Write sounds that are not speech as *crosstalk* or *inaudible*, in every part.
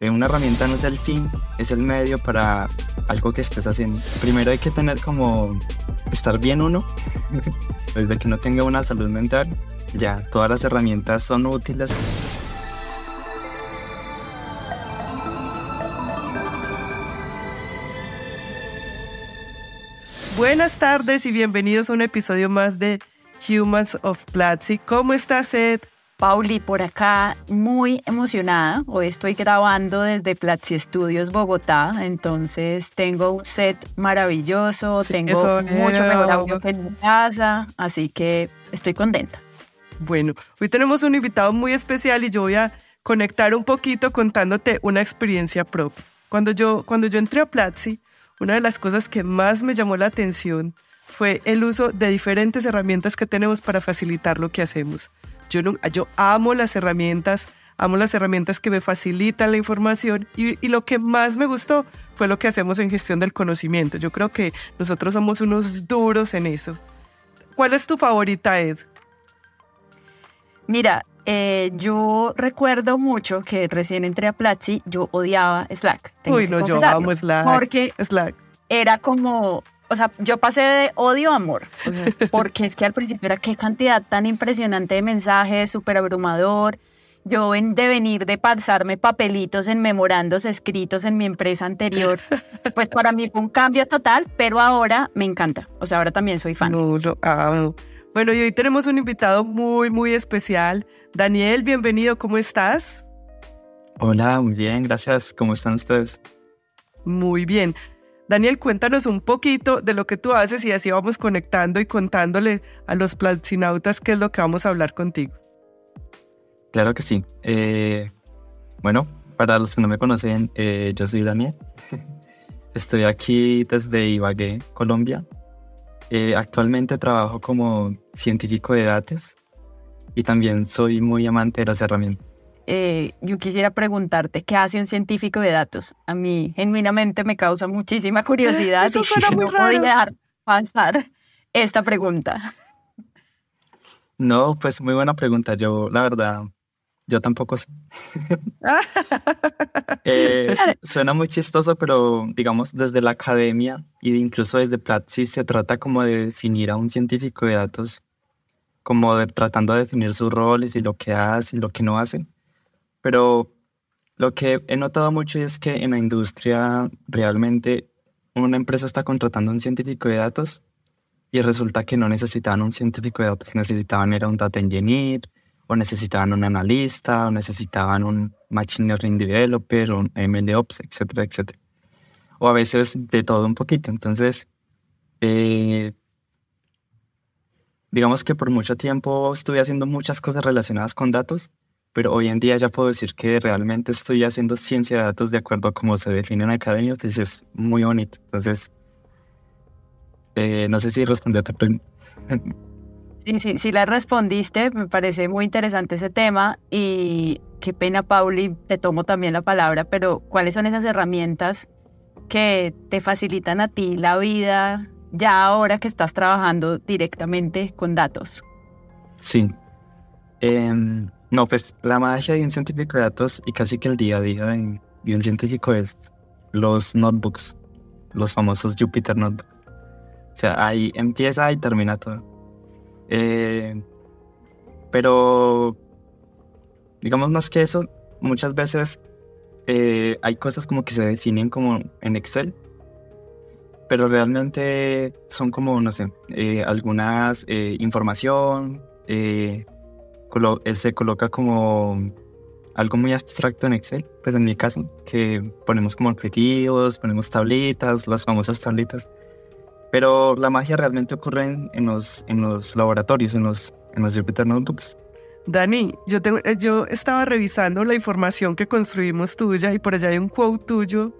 Eh, una herramienta no es el fin, es el medio para algo que estés haciendo. Primero hay que tener como estar bien uno, *laughs* desde que no tenga una salud mental, ya todas las herramientas son útiles. Buenas tardes y bienvenidos a un episodio más de Humans of Platzi. ¿Cómo estás, Ed? Pauli, por acá muy emocionada. Hoy estoy grabando desde Platzi Studios Bogotá, entonces tengo un set maravilloso, tengo mucho mejor audio que en mi casa, así que estoy contenta. Bueno, hoy tenemos un invitado muy especial y yo voy a conectar un poquito contándote una experiencia propia. Cuando yo, cuando yo entré a Platzi, una de las cosas que más me llamó la atención fue el uso de diferentes herramientas que tenemos para facilitar lo que hacemos. Yo, yo amo las herramientas, amo las herramientas que me facilitan la información y, y, lo que más me gustó fue lo que hacemos en gestión del conocimiento. Yo creo que nosotros somos unos duros en eso. ¿Cuál es tu favorita, Ed? Mira, eh, yo recuerdo mucho que recién entré a Platzi, yo odiaba Slack. Uy, no, yo amo Slack. Porque Slack. era como o sea, yo pasé de odio a amor, *laughs* porque es que al principio era qué cantidad tan impresionante de mensajes, súper abrumador. Yo de venir de pasarme papelitos en memorandos escritos en mi empresa anterior, *laughs* pues para mí fue un cambio total, pero ahora me encanta. O sea, ahora también soy fan. No, lo amo. Bueno, y hoy tenemos un invitado muy, muy especial. Daniel, bienvenido, ¿cómo estás? Hola, muy bien, gracias. ¿Cómo están ustedes? Muy bien. Daniel, cuéntanos un poquito de lo que tú haces y así vamos conectando y contándole a los platzinautas qué es lo que vamos a hablar contigo. Claro que sí. Eh, bueno, para los que no me conocen, eh, yo soy Daniel. *laughs* Estoy aquí desde Ibagué, Colombia. Eh, actualmente trabajo como científico de datos y también soy muy amante de las herramientas. Eh, yo quisiera preguntarte, ¿qué hace un científico de datos? A mí genuinamente me causa muchísima *laughs* curiosidad Eso suena y *laughs* muy no raro. voy a dejar pasar esta pregunta. No, pues muy buena pregunta. Yo, la verdad, yo tampoco sé. *laughs* eh, suena muy chistoso, pero digamos desde la academia y incluso desde Platzi se trata como de definir a un científico de datos, como de, tratando de definir sus roles y lo que hace y lo que no hace. Pero lo que he notado mucho es que en la industria realmente una empresa está contratando a un científico de datos y resulta que no necesitaban un científico de datos, necesitaban era un data engineer, o necesitaban un analista, o necesitaban un machine learning developer, un MLOps, etcétera, etcétera. O a veces de todo un poquito. Entonces, eh, digamos que por mucho tiempo estuve haciendo muchas cosas relacionadas con datos, pero hoy en día ya puedo decir que realmente estoy haciendo ciencia de datos de acuerdo a cómo se define en academia, entonces es muy bonito. Entonces, eh, no sé si respondí a tu pregunta. Sí, sí, sí la respondiste, me parece muy interesante ese tema y qué pena, Pauli, te tomo también la palabra, pero ¿cuáles son esas herramientas que te facilitan a ti la vida ya ahora que estás trabajando directamente con datos? Sí. Eh, no, pues la magia de un científico de datos y casi que el día a día de, un científico es los notebooks, los famosos Jupyter Notebooks. O sea, ahí empieza y termina todo. Eh, pero, digamos más que eso, muchas veces eh, hay cosas como que se definen como en Excel, pero realmente son como, no sé, eh, algunas información, colo se coloca como algo muy abstracto en Excel, pues en mi caso, que ponemos como objetivos, ponemos tablitas, las famosas tablitas. Pero la magia realmente ocurre en, en, los, en los laboratorios, en los, en los Jupyter Notebooks. Dani, yo, tengo, yo estaba revisando la información que construimos tuya y por allá hay un quote tuyo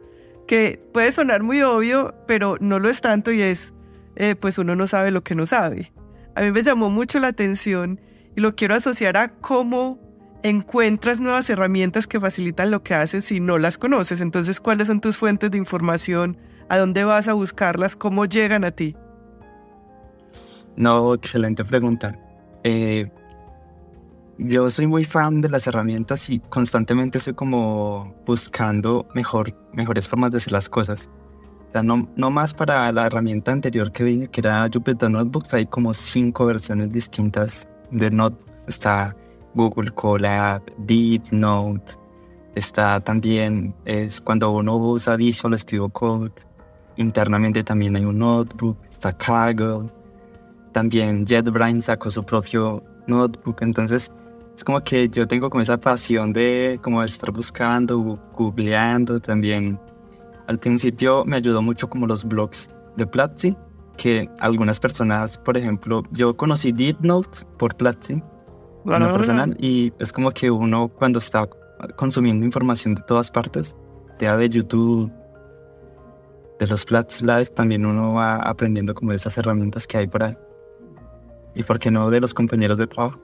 que puede sonar muy obvio, pero no lo es tanto y es, eh, pues uno no sabe lo que no sabe. A mí me llamó mucho la atención y lo quiero asociar a cómo encuentras nuevas herramientas que facilitan lo que haces si no las conoces. Entonces, ¿cuáles son tus fuentes de información? ¿A dónde vas a buscarlas? ¿Cómo llegan a ti? No, excelente pregunta. Eh, yo soy muy fan de las herramientas y constantemente estoy como buscando mejor, mejores formas de hacer las cosas. No, no más para la herramienta anterior que dije, que era Jupyter Notebooks, hay como cinco versiones distintas de Notebooks. Está Google Colab, Deep Note, está también, es cuando uno usa Visual Studio Code, internamente también hay un notebook, está Kaggle, también JetBrains sacó su propio notebook, entonces es como que yo tengo como esa pasión de como estar buscando, googleando también. Al principio me ayudó mucho como los blogs de Platzi, que algunas personas, por ejemplo, yo conocí DeepNote por Platzi, bueno, personal, y es como que uno cuando está consumiendo información de todas partes, sea de YouTube, de los Platzi Live, también uno va aprendiendo como de esas herramientas que hay por ahí. Y por qué no de los compañeros de trabajo.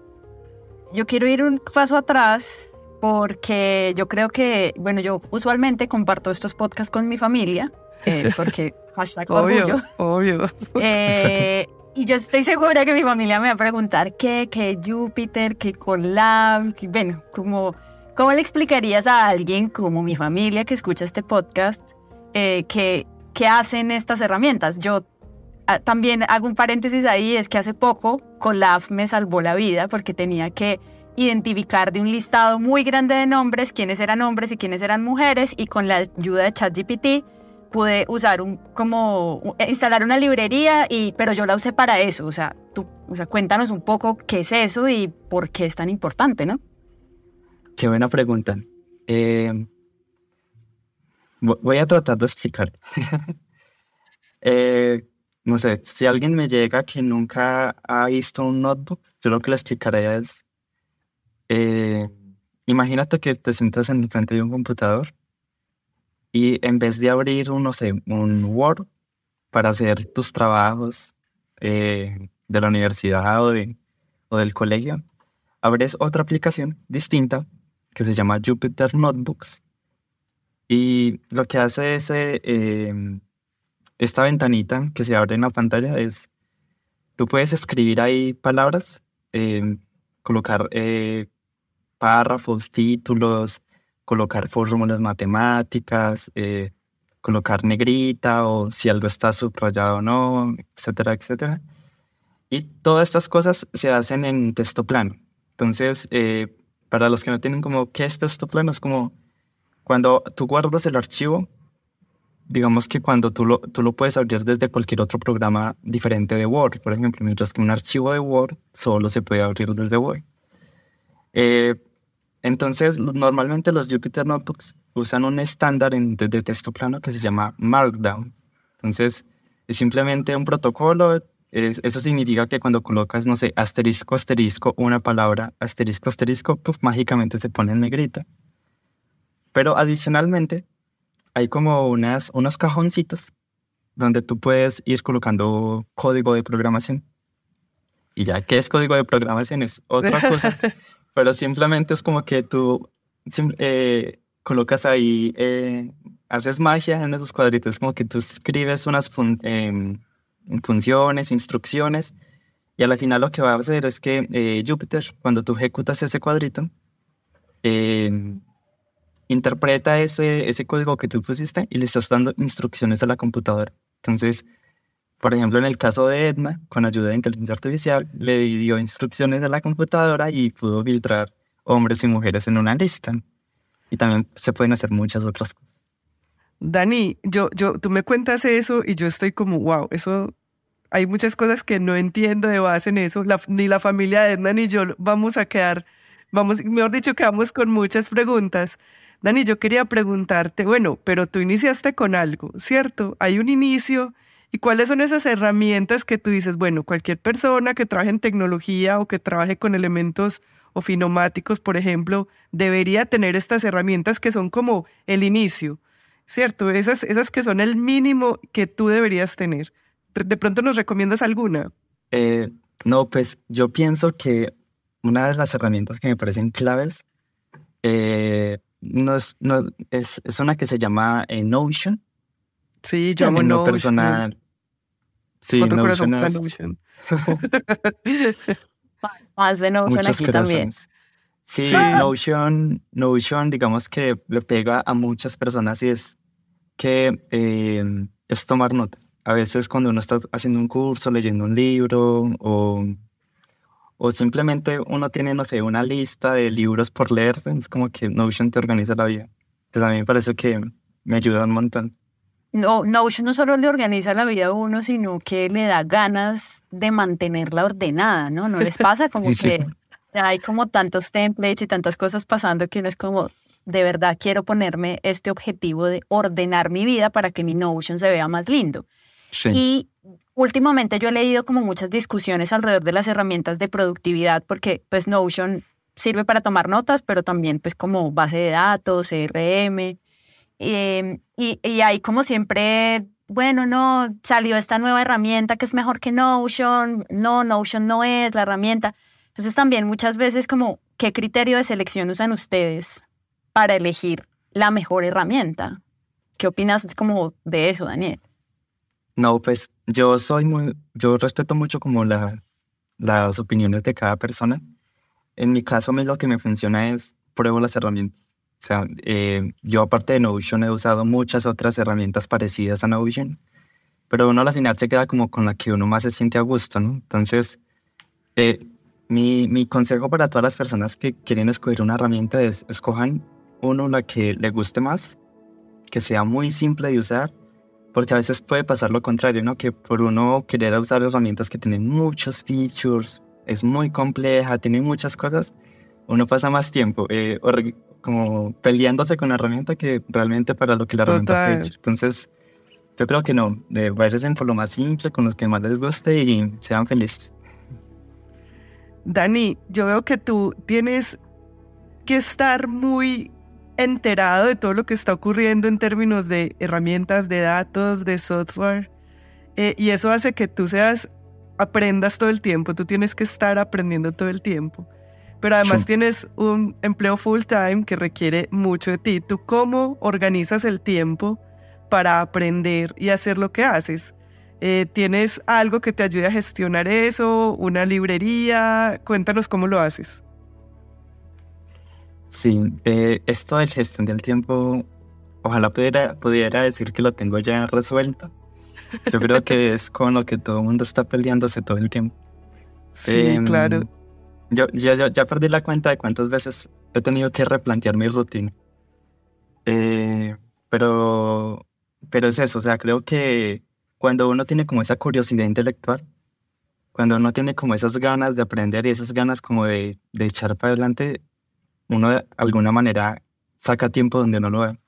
Yo quiero ir un paso atrás porque yo creo que, bueno, yo usualmente comparto estos podcasts con mi familia, eh, *laughs* porque hashtag obvio, Obvio. Eh, y yo estoy segura que mi familia me va a preguntar qué, qué Júpiter, qué Colab, bueno, como, ¿cómo le explicarías a alguien como mi familia que escucha este podcast eh, que, que hacen estas herramientas? Yo Ah, también hago un paréntesis ahí, es que hace poco Colab me salvó la vida porque tenía que identificar de un listado muy grande de nombres quiénes eran hombres y quiénes eran mujeres y con la ayuda de ChatGPT pude usar un como instalar una librería y pero yo la usé para eso, o sea, tú o sea, cuéntanos un poco qué es eso y por qué es tan importante, ¿no? Qué buena pregunta. Eh, voy a tratar de explicar. *laughs* eh, no sé, si alguien me llega que nunca ha visto un notebook, yo lo que le explicaré es, eh, imagínate que te sientas en frente de un computador y en vez de abrir un, no sé, un Word para hacer tus trabajos eh, de la universidad o, de, o del colegio, abres otra aplicación distinta que se llama Jupyter Notebooks y lo que hace es... Eh, esta ventanita que se abre en la pantalla es, tú puedes escribir ahí palabras, eh, colocar eh, párrafos, títulos, colocar fórmulas matemáticas, eh, colocar negrita o si algo está subrayado o no, etcétera, etcétera. Y todas estas cosas se hacen en texto plano. Entonces, para los que no tienen como qué es texto plano, es como cuando tú guardas el archivo, digamos que cuando tú lo, tú lo puedes abrir desde cualquier otro programa diferente de Word, por ejemplo, mientras que un archivo de Word solo se puede abrir desde Word. Eh, entonces, normalmente los Jupyter Notebooks usan un estándar de, texto plano que se llama Markdown. Entonces, es simplemente un protocolo. eso significa que cuando colocas, no sé, asterisco, asterisco, una palabra, asterisco, asterisco, pues mágicamente se pone en negrita. Pero adicionalmente, hay como unas, unos cajoncitos donde tú puedes ir colocando código de programación. Y ya que es código de programación es otra *laughs* cosa, pero simplemente es como que tú eh, colocas ahí, eh, haces magia en esos cuadritos, como que tú escribes unas em, funciones, instrucciones, y al final lo que va a hacer es que eh, Jupyter, cuando tú ejecutas ese cuadrito, em, interpreta ese, ese código que tú pusiste y le estás dando instrucciones a la computadora. Entonces, por ejemplo, en el caso de Edna, con ayuda de inteligencia artificial, le dio instrucciones a la computadora y pudo filtrar hombres y mujeres en una lista. Y también se pueden hacer muchas otras cosas. Dani, yo, yo, tú me cuentas eso y yo estoy como, wow, eso, hay muchas cosas que no entiendo de base en eso. ni la familia de Edna ni yo vamos a quedar, vamos, mejor dicho, quedamos con muchas preguntas. Dani, yo quería preguntarte, bueno, pero tú iniciaste con algo, ¿cierto? Hay un inicio. ¿Y cuáles son esas herramientas que tú dices, bueno, cualquier persona que trabaje en tecnología o que trabaje con elementos ofinomáticos, por ejemplo, debería tener estas herramientas que son como el inicio, ¿cierto? Esas, esas que son el mínimo que tú deberías tener. ¿De pronto nos recomiendas alguna? Eh, no, pues yo pienso que una de las herramientas que me parecen claves eh, es una que se llama eh, Notion. Sí, yo amo Notion. personal. Sí, Notion, *laughs* Más de Notion aquí también. Sí, Notion, Notion, digamos que le pega a muchas personas y es que eh, es tomar notas. A veces cuando uno está haciendo un curso, leyendo un libro o, o simplemente uno tiene, no sé, una lista de libros por leer, es como que Notion te organiza la vida. Pues a mí me parece que me ayuda un montón. No, Notion no solo le organiza la vida a uno, sino que le da ganas de mantenerla ordenada, ¿no? ¿No les pasa *laughs* como que hay como tantos templates y tantas cosas pasando que uno es como, de verdad quiero ponerme este objetivo de ordenar mi vida para que mi Notion se vea más lindo. Y últimamente yo he leído como muchas discusiones alrededor de las herramientas de productividad, porque pues Notion sirve para tomar notas, pero también pues como base de datos, CRM. Em, y, y hay como siempre bueno, no, salió esta nueva herramienta que es mejor que Notion, no, Notion no es la herramienta. Entonces también muchas veces como, ¿qué criterio de selección usan ustedes para elegir la mejor herramienta? ¿Qué opinas como de eso, Daniel? No, pues yo soy muy, yo respeto mucho como las, las opiniones de cada persona. En mi caso, a mí lo que me funciona es pruebo las herramientas. O sea, eh, yo aparte de Notion he usado muchas otras herramientas parecidas a Notion, pero uno al final se queda como con la que uno más se siente a gusto, ¿no? Entonces, eh, mi, mi, consejo para todas las personas que quieren escoger una herramienta es escojan uno la que le guste más, que sea muy simple de usar, porque a veces puede pasar lo contrario, ¿no? Que por uno querer usar herramientas que tienen muchos features, es muy compleja, tiene muchas cosas, uno pasa más tiempo eh, como peleándose con la herramienta que realmente para lo que la herramienta fue hecha. Entonces, yo creo que no, de vayan por lo más simple, con los que más les guste y sean felices. Dani, yo veo que tú tienes que estar muy enterado de todo lo que está ocurriendo en términos de herramientas, de datos, de software. Eh, y eso hace que tú seas, aprendas todo el tiempo, tú tienes que estar aprendiendo todo el tiempo. Pero además tienes un empleo full time que requiere mucho de ti. ¿Tú cómo organizas el tiempo para aprender y hacer lo que haces? Eh, ¿Tienes algo que te ayude a gestionar eso? ¿Una librería? Cuéntanos cómo lo haces. Sí, eh, esto de gestión del tiempo, ojalá pudiera, pudiera decir que lo tengo ya resuelto. Yo creo que *laughs* es con lo que todo el mundo está peleándose todo el tiempo. Sí, em, claro. Yo, ya perdí la cuenta de cuántas veces he tenido que replantear mi rutina. Eh, pero, pero es eso, o sea, creo que cuando uno tiene como esa curiosidad intelectual, cuando uno tiene como esas ganas de aprender y esas ganas como de, de echar para adelante, uno de alguna manera saca tiempo donde no lo ve.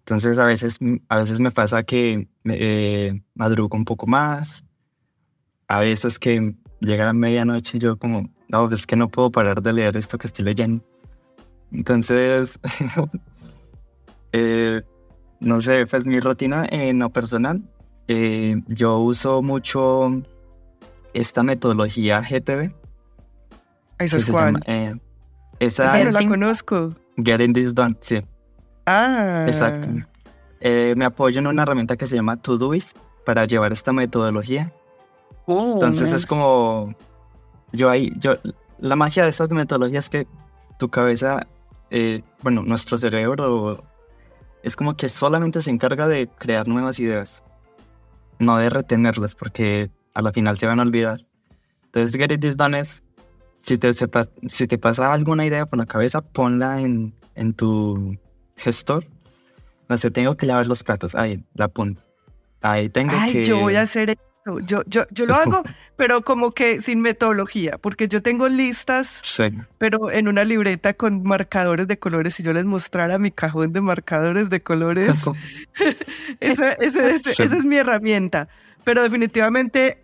Entonces a veces, a veces me pasa que eh, madrugo un poco más, a veces que llega la medianoche y yo como, no, es que no puedo parar de leer esto que estoy leyendo. Entonces, *laughs* eh, no sé, pues mi rutina en lo personal eh, yo uso mucho esta metodología GTV. ¿Esa es cuál? Eh, esa, no la conozco. Getting This Done, sí. Ah. Exacto. Eh, me apoyo en una herramienta que se llama Todoist para llevar esta metodología. Oh, Entonces es como yo ahí, yo la magia de esta metodología es que tu cabeza, bueno, nuestro cerebro es como que solamente se encarga de crear nuevas ideas no de retenerlas porque a la final se van a olvidar. Entonces, Get It Is Done es, si te, si te pasa alguna idea por la cabeza, ponla en, en tu gestor. No sé, tengo que lavar los platos. Ahí, la punta. Ahí tengo Ay, que... yo voy a hacer yo, yo, yo lo hago, *laughs* pero como que sin metodología, porque yo tengo listas, pero en una libreta con marcadores de colores. Si yo les mostrara mi cajón de marcadores de colores, *laughs* esa, es mi herramienta. Pero definitivamente,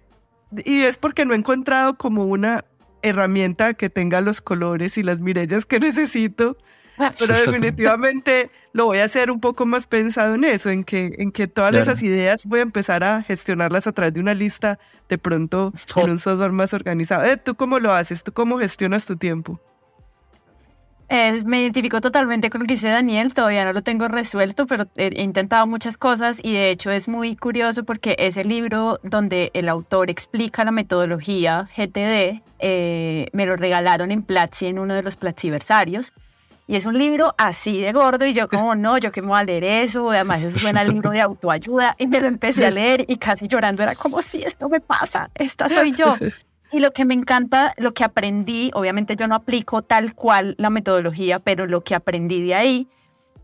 y es porque no he encontrado como una herramienta que tenga los colores y las mirellas que necesito pero *laughs* definitivamente lo voy a hacer un poco más pensado en eso, en que, en que todas esas ideas voy a empezar a gestionarlas a través de una lista, de pronto en un software más organizado. Eh, ¿Tú cómo lo haces? ¿Tú cómo gestionas tu tiempo? Eh, me identifico totalmente con lo que dice Daniel, todavía no lo tengo resuelto, pero he intentado muchas cosas y de hecho es muy curioso porque es el libro donde el autor explica la metodología GTD, eh, me lo regalaron en Platzi en uno de los Platziversarios y es un libro así de gordo y yo como, no, yo que me voy a leer eso, además eso suena al libro de autoayuda y me lo empecé a *laughs* leer y casi llorando era como, si esto me pasa, esta soy yo. *laughs* Y lo que me encanta, lo que aprendí, obviamente yo no aplico tal cual la metodología, pero lo que aprendí de ahí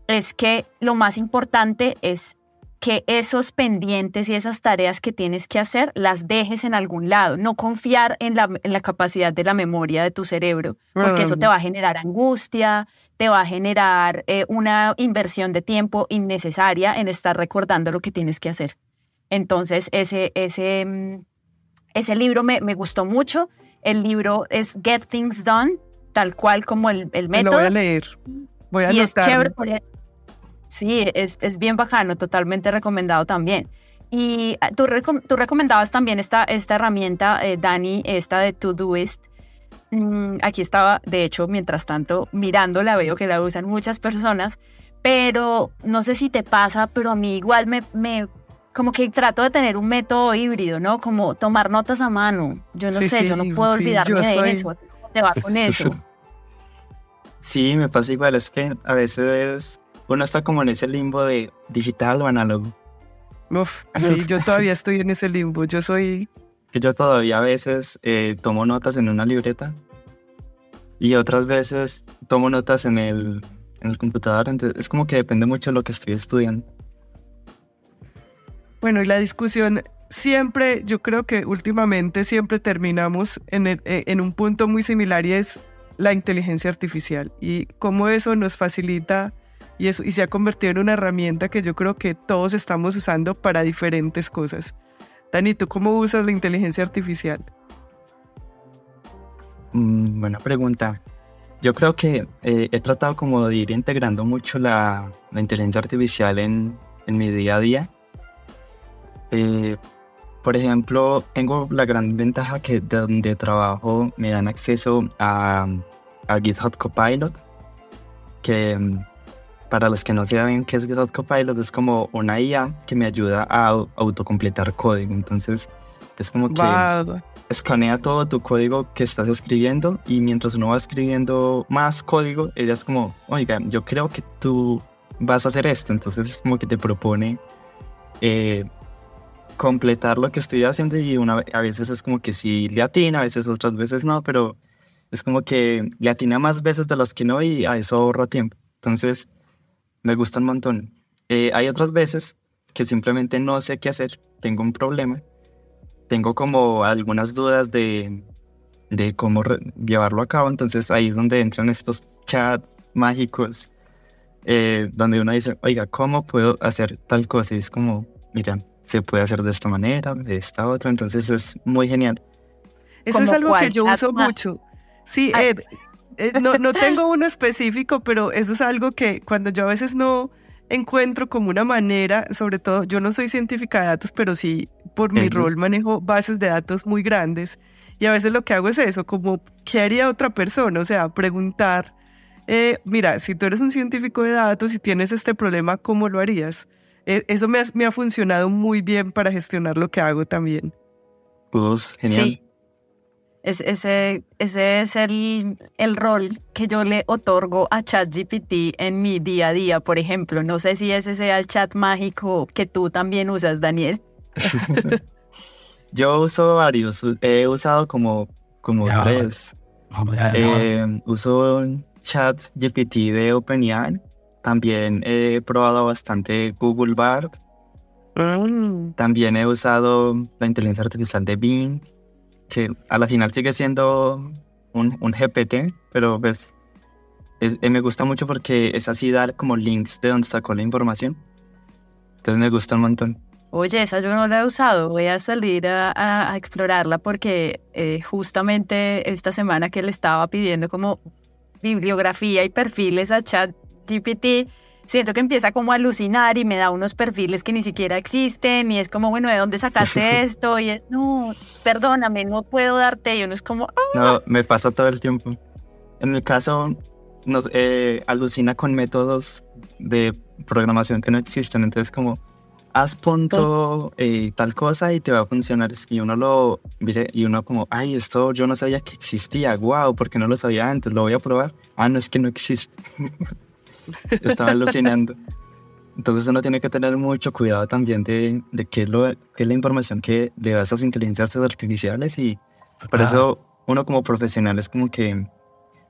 es que lo más importante es que esos pendientes y esas tareas que tienes que hacer las dejes en algún lado, no confiar en la, en la capacidad de la memoria de tu cerebro, porque eso te va a generar angustia, te va a generar eh, una inversión de tiempo innecesaria en estar recordando lo que tienes que hacer. Entonces, ese, ese, mm, ese libro me, me gustó mucho. El libro es Get Things Done, tal cual como el, el método. Lo voy a leer. Voy a y es chévere. Sí, es, es, bien bajano, totalmente recomendado también. Y ah, tú, tú recomendabas también esta, esta herramienta, eh, Dani, esta de Todoist, aquí estaba, de hecho, mientras tanto, mirándola, veo que la usan muchas personas, pero no sé si te pasa, pero a mí igual me, me como que trato de tener un método híbrido, ¿no? Como tomar notas a mano. Yo no sé, yo no puedo olvidarme de eso. te va con *laughs* eso? Sí, me pasa igual, es que a veces uno está como en ese limbo de digital o análogo. Uf, sí, yo todavía *laughs* estoy en ese limbo. Yo soy que yo todavía a veces eh, tomo notas en una libreta y otras veces tomo notas en el, en el computador. Entonces es como que depende mucho de lo que estoy estudiando. Bueno, y la discusión siempre, yo creo que últimamente siempre terminamos en, eh, en un punto muy similar y es la inteligencia artificial y cómo eso nos facilita y, eso, y se ha convertido en una herramienta que yo creo que todos estamos usando para diferentes cosas. Dani, ¿tú cómo usas la inteligencia artificial? Mm, buena pregunta. Yo creo que eh, he tratado como de ir integrando mucho la, inteligencia artificial en, mi día a día. Eh, por ejemplo, tengo la gran ventaja que de donde trabajo me dan acceso a, a GitHub Copilot, que para los que no saben qué es GitHub Copilot, es como una IA que me ayuda a autocompletar código. Entonces, es como que escanea todo tu código que estás escribiendo y mientras uno va escribiendo más código, ella es como, oiga, yo creo que tú vas a hacer esto. Entonces, es como que te propone eh, completar lo que estoy haciendo y una, a veces es como que sí le atina, a veces otras veces no, pero es como que le atina más veces de las que no y a eso ahorra tiempo. Entonces, me gusta un montón. Eh, hay otras veces que simplemente no sé qué hacer, tengo un problema, tengo como algunas dudas de, de cómo llevarlo a cabo, entonces ahí es donde entran estos chats mágicos, eh, donde uno dice, oiga, ¿cómo puedo hacer tal cosa? Y es como, mira, se puede hacer de esta manera, de esta otra, entonces es muy genial. Eso es algo que yo uso mucho. Sí, Ed, eh, no, no tengo uno específico, pero eso es algo que cuando yo a veces no encuentro como una manera, sobre todo, yo no soy científica de datos, pero sí por mi rol manejo bases de datos muy grandes y a veces lo que hago es eso, como, ¿qué haría otra persona? O sea, preguntar, eh, mira, si tú eres un científico de datos y tienes este problema, ¿cómo lo harías? Eh, eso me ha, me ha, funcionado muy bien para gestionar lo que hago también. Pues, genial. Es, ese, ese es el, el, rol que yo le otorgo a ChatGPT en mi día a día, por ejemplo. No sé si ese sea el chat mágico que tú también usas, Daniel. *laughs* yo uso varios. He usado como, como tres. Eh, uso ChatGPT de OpenAI. También he probado bastante Google Bard. Mm. También he usado la inteligencia artificial de Bing que a la final sigue siendo un, un GPT, pero pues eh, me gusta mucho porque es así dar como links de donde sacó la información. Entonces me gusta un montón. Oye, esa yo no la he usado, voy a salir a, a, explorarla porque eh, justamente esta semana que le estaba pidiendo como bibliografía y perfiles a ChatGPT, siento que empieza como a alucinar y me da unos perfiles que ni siquiera existen y es como, bueno, ¿de dónde sacaste *laughs* esto? Y es, no, perdóname, no puedo darte y uno es como... No, me pasa todo el tiempo. En el caso nos eh, alucina con métodos de programación que no existen. Entonces, como haz punto eh, tal cosa y te va a funcionar. Y uno lo mire y uno como, ay, esto yo no sabía que existía. Wow, porque no lo sabía antes. Lo voy a probar. Ah, no es que no existe. *laughs* Estaba alucinando. Entonces uno tiene que tener mucho cuidado también de, de qué, es lo, qué es la información que le da a estas inteligencias artificiales y por eso uno como profesional es como que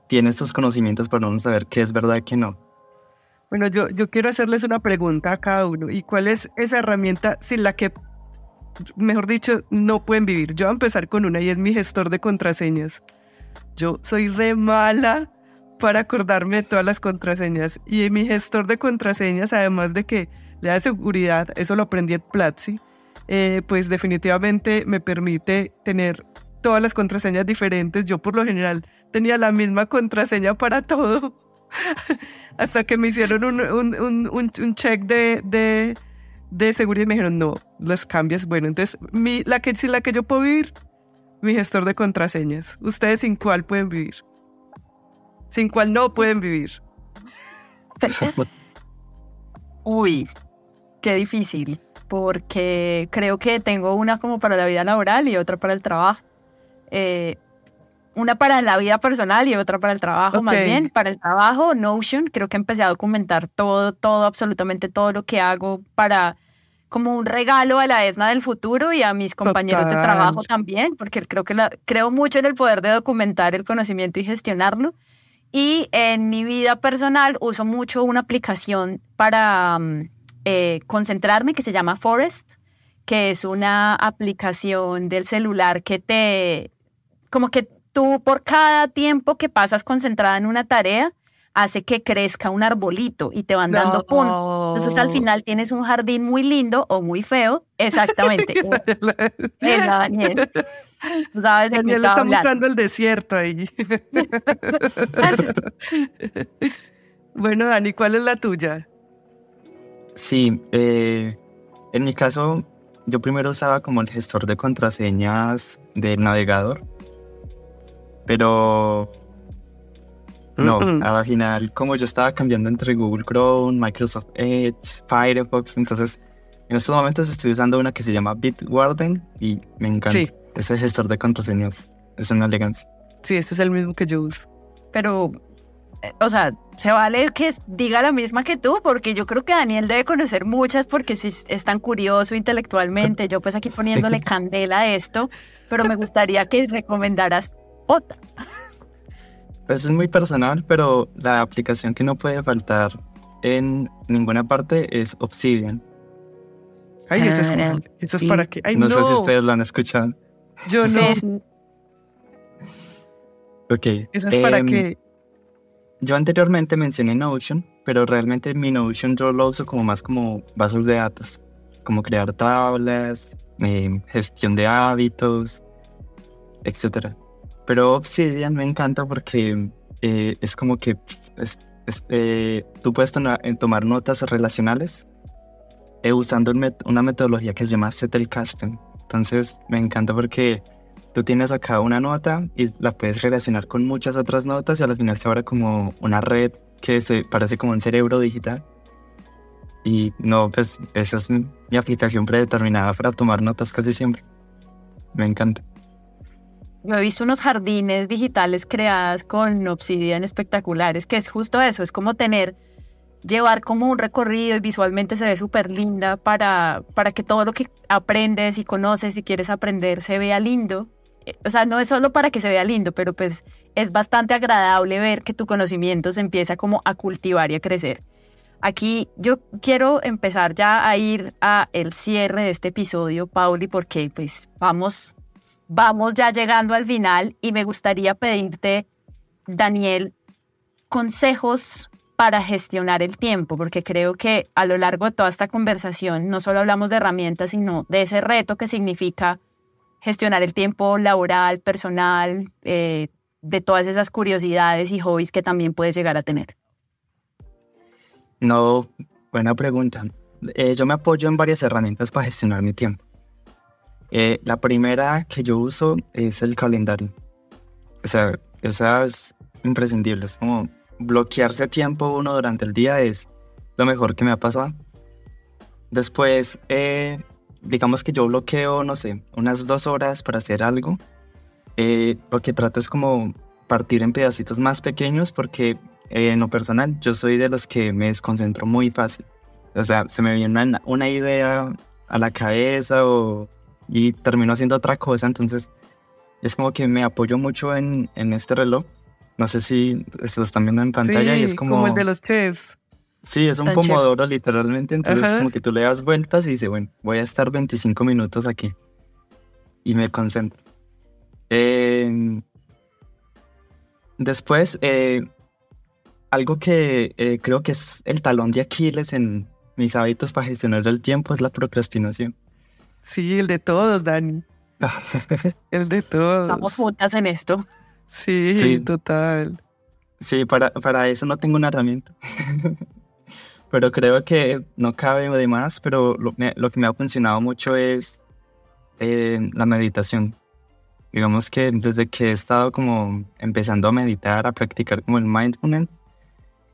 tiene estos conocimientos para uno saber qué es verdad y qué no. Bueno, yo, yo quiero hacerles una pregunta a cada uno. ¿Y cuál es esa herramienta sin la que, mejor dicho, no pueden vivir? Yo voy a empezar con una y es mi gestor de contraseñas. Yo soy re mala para acordarme de todas las contraseñas. Y mi gestor de contraseñas, además de que le da seguridad, eso lo aprendí en Platzi, eh, pues definitivamente me permite tener todas las contraseñas diferentes. Yo por lo general tenía la misma contraseña para todo. *laughs* Hasta que me hicieron un, un, un, check de, de, de, seguridad y me dijeron, no, las cambias. Bueno, entonces mi, la que, sin la que yo puedo vivir, mi gestor de contraseñas. ¿Ustedes sin cuál pueden vivir? Sin cual no pueden vivir. *laughs* Uy, qué difícil, porque creo que tengo una como para la vida laboral y otra para el trabajo. Eh, una para la vida personal y otra para el trabajo, más bien. Para el trabajo, Notion, creo que empecé a documentar todo, todo, absolutamente todo lo que hago para como un regalo a la ESNA del futuro y a mis compañeros de trabajo también, porque creo que la, creo mucho en el poder de documentar el conocimiento y gestionarlo. Y en mi vida personal uso mucho una aplicación para mm, eh, concentrarme que se llama Forest, que es una aplicación del celular que te, como que tú por cada tiempo que pasas concentrada en una tarea, hace que crezca un arbolito y te van dando puntos. Entonces al final tienes un jardín muy lindo o muy feo. Exactamente. *laughs* Daniel. ¿Sabes Daniel está mostrando el desierto ahí. *laughs* bueno, Dani, ¿cuál es la tuya? Sí, eh, en mi caso, yo primero usaba como el gestor de contraseñas del navegador, pero no, al final, como yo estaba cambiando entre Google Chrome, Microsoft Edge, Firefox, entonces en estos momentos estoy usando una que se llama Bitwarden y me encanta. Sí. Ese gestor de contraseñas. Es una elegancia. Sí, ese es el mismo que yo uso. Pero, eh, o sea, se vale que diga la misma que tú, porque yo creo que Daniel debe conocer muchas porque si es tan curioso intelectualmente. Yo pues aquí *laughs* poniéndole candela a esto, pero me gustaría que recomendaras otra. Pues es muy personal, pero la aplicación que no puede faltar en ninguna parte es Obsidian. Ay, eso es, eso es para qué. no, sé si ustedes lo han escuchado. Yo no. Ok. ¿Eso es para em, qué? Yo anteriormente mencioné Notion, pero realmente mi Notion yo lo uso como más como bases de datos, como crear tablas, em, gestión de hábitos, etcétera. Pero Obsidian me encanta porque eh, es como que eh, tú puedes eh, tomar notas relacionales usando una metodología que se llama Zettelkasten. Entonces me encanta porque tú tienes acá una nota y la puedes relacionar con muchas otras notas y al final se abre como una red que se parece como un cerebro digital. Y no, pues esa es mi aplicación predeterminada para tomar notas casi siempre. Me encanta. Yo he visto unos jardines digitales creadas con Obsidian espectaculares, que es justo eso, es como tener, llevar como un recorrido y visualmente se ve súper linda para, para que todo lo que aprendes y conoces y quieres aprender se vea lindo. Eh, o sea, no es solo para que se vea lindo, pero pues es bastante agradable ver que tu conocimiento se empieza como a cultivar y a crecer. Aquí yo quiero empezar ya a ir a el cierre de este episodio, Pauli, porque pues vamos vamos ya llegando al final y me gustaría pedirte, Daniel, consejos para gestionar el tiempo, porque creo que a lo largo de toda esta conversación no solo hablamos de herramientas, sino de ese reto que significa gestionar el tiempo laboral, personal, eh, de todas esas curiosidades y hobbies que también puedes llegar a tener. No, buena pregunta. Eh, yo me apoyo en varias herramientas para gestionar mi tiempo. Eh, la primera que yo uso es el calendario. O sea, esa es imprescindible. Es como bloquearse tiempo uno durante el día es lo mejor que me ha pasado. Después, eh, digamos que yo bloqueo, no sé, unas dos horas para hacer algo. Eh, lo que trato es como partir en pedacitos más pequeños porque eh, en lo personal yo soy de los que me desconcentro muy fácil. O sea, se me viene una, una idea a la cabeza o, y termino haciendo otra cosa, entonces es como que me apoyo mucho en, en este reloj. No sé si lo están viendo en pantalla y es como... como el de los chefs. Sí, es un pomodoro literalmente, entonces como que tú le das vueltas y dices, bueno, voy a estar 25 minutos aquí y me concentro. Eh, después, eh, algo que eh, creo que es el talón de Aquiles en mis hábitos para gestionar el tiempo es la procrastinación. Sí, el de todos, Dani. *laughs* el de todos. Estamos juntas en esto. Sí, sí. total. Sí, para, para eso no tengo una herramienta. *laughs* pero creo que no cabe de más, pero lo, lo que me ha funcionado mucho es eh, la meditación. Digamos que desde que he estado como empezando a meditar, a practicar como el mindfulness,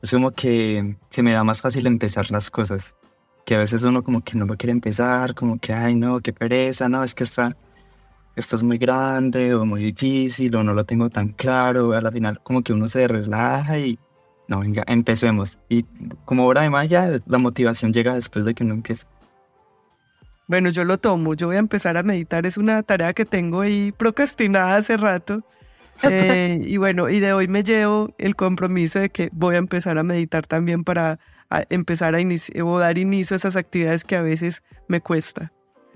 es como que se me da más fácil empezar las cosas. Que a veces uno como que no lo quiere empezar, como que, ay no, qué pereza, no, es que está, esto es muy grande o muy difícil o no lo tengo tan claro. A la final como que uno se relaja y no, venga, empecemos. Y como obra de magia, la motivación llega después de que uno empiece. Bueno, yo lo tomo, yo voy a empezar a meditar, es una tarea que tengo ahí procrastinada hace rato. *laughs* Eh, y bueno, y de hoy me llevo el compromiso de que voy a empezar a meditar también para empezar a iniciar o dar inicio a esas actividades que a veces me cuesta.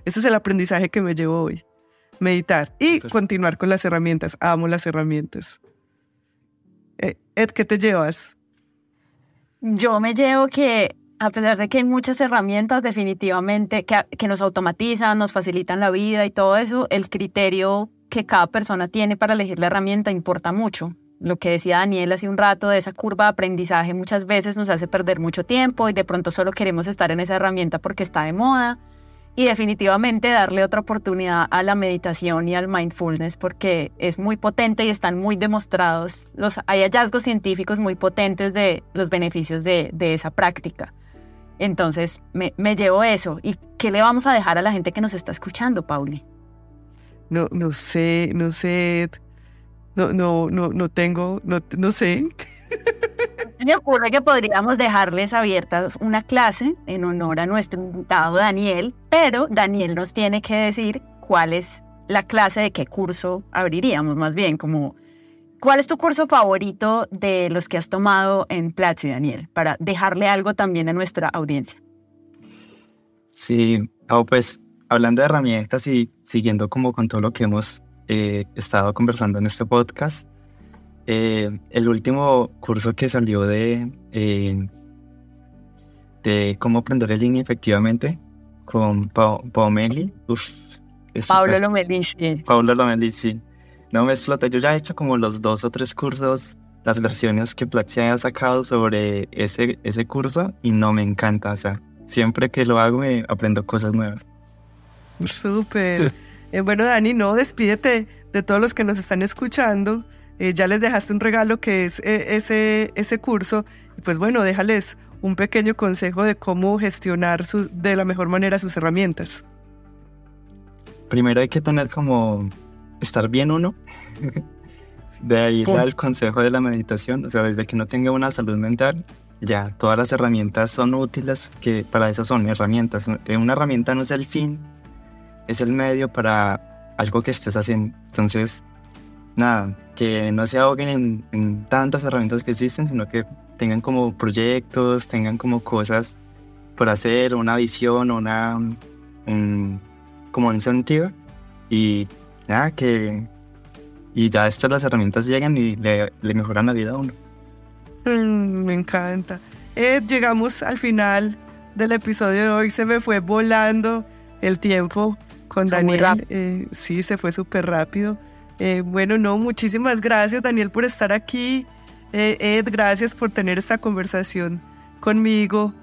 Ese es el aprendizaje que me llevo hoy. Meditar y continuar con las herramientas. Amo las herramientas. Eh, Ed, ¿qué te llevas? Yo me llevo que a pesar de que hay muchas herramientas definitivamente que, que, nos automatizan, nos facilitan la vida y todo eso, el criterio que cada persona tiene para elegir la herramienta importa mucho. Lo que decía Daniel hace un rato de esa curva de aprendizaje muchas veces nos hace perder mucho tiempo y de pronto solo queremos estar en esa herramienta porque está de moda. Y definitivamente darle otra oportunidad a la meditación y al mindfulness porque es muy potente y están muy demostrados. Los, hay hallazgos científicos muy potentes de los beneficios de, de esa práctica. Entonces me, me, llevo eso. ¿Y qué le vamos a dejar a la gente que nos está escuchando, Pauli? No, no sé, no sé. No, no, no, no tengo, no, no sé. Me ocurre que podríamos dejarles abierta una clase en honor a nuestro invitado Daniel, pero Daniel nos tiene que decir cuál es la clase de qué curso abriríamos, más bien, como ¿Cuál es tu curso favorito de los que has tomado en Platzi, Daniel? Para dejarle algo también a nuestra audiencia. Sí, pues hablando de herramientas y siguiendo como con todo lo que hemos eh, estado conversando en este podcast, eh, el último curso que salió de, eh, de cómo aprender el línea efectivamente con pa Paomeli. Pablo Lomelí. Pablo Lomelí, sí no me explota. Yo ya he hecho como los dos o tres cursos, las versiones que Platzi haya sacado sobre ese, ese curso y no me encanta. O sea, siempre que lo hago me aprendo cosas nuevas. Súper. *laughs* Eh, bueno, Dani, no, despídete de todos los que nos están escuchando. Eh, ya les dejaste un regalo que es eh, ese, ese curso. Y pues bueno, déjales un pequeño consejo de cómo gestionar de la mejor manera sus herramientas. Primero hay que tener como estar bien uno. De ahí el consejo de la meditación, o sea, desde que no tenga una salud mental, ya todas las herramientas son útiles, que para eso son herramientas. Una herramienta no es el fin, es el medio para algo que estés haciendo. Entonces, nada, que no se ahoguen en, tantas herramientas que existen, sino que tengan como proyectos, tengan como cosas por hacer, una visión, una, un, como un sentido y ya que y ya estas las herramientas llegan y le, mejoran la vida a uno. Me encanta. Eh, llegamos al final del episodio de hoy. Se me fue volando el tiempo con Daniel. Eh, sí, se fue súper rápido. Eh, bueno, no, muchísimas gracias Daniel por estar aquí. Ed, gracias por tener esta conversación conmigo,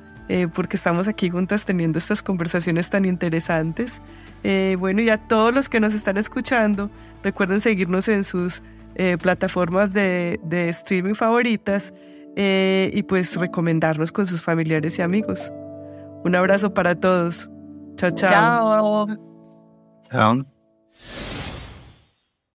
porque estamos aquí juntas teniendo estas conversaciones tan interesantes. Eh, bueno, y a todos los que nos están escuchando, recuerden seguirnos en sus eh, plataformas de, streaming favoritas. eh, y pues recomendarnos con sus familiares y amigos. Un abrazo para todos. Chao, chao. Chao. town.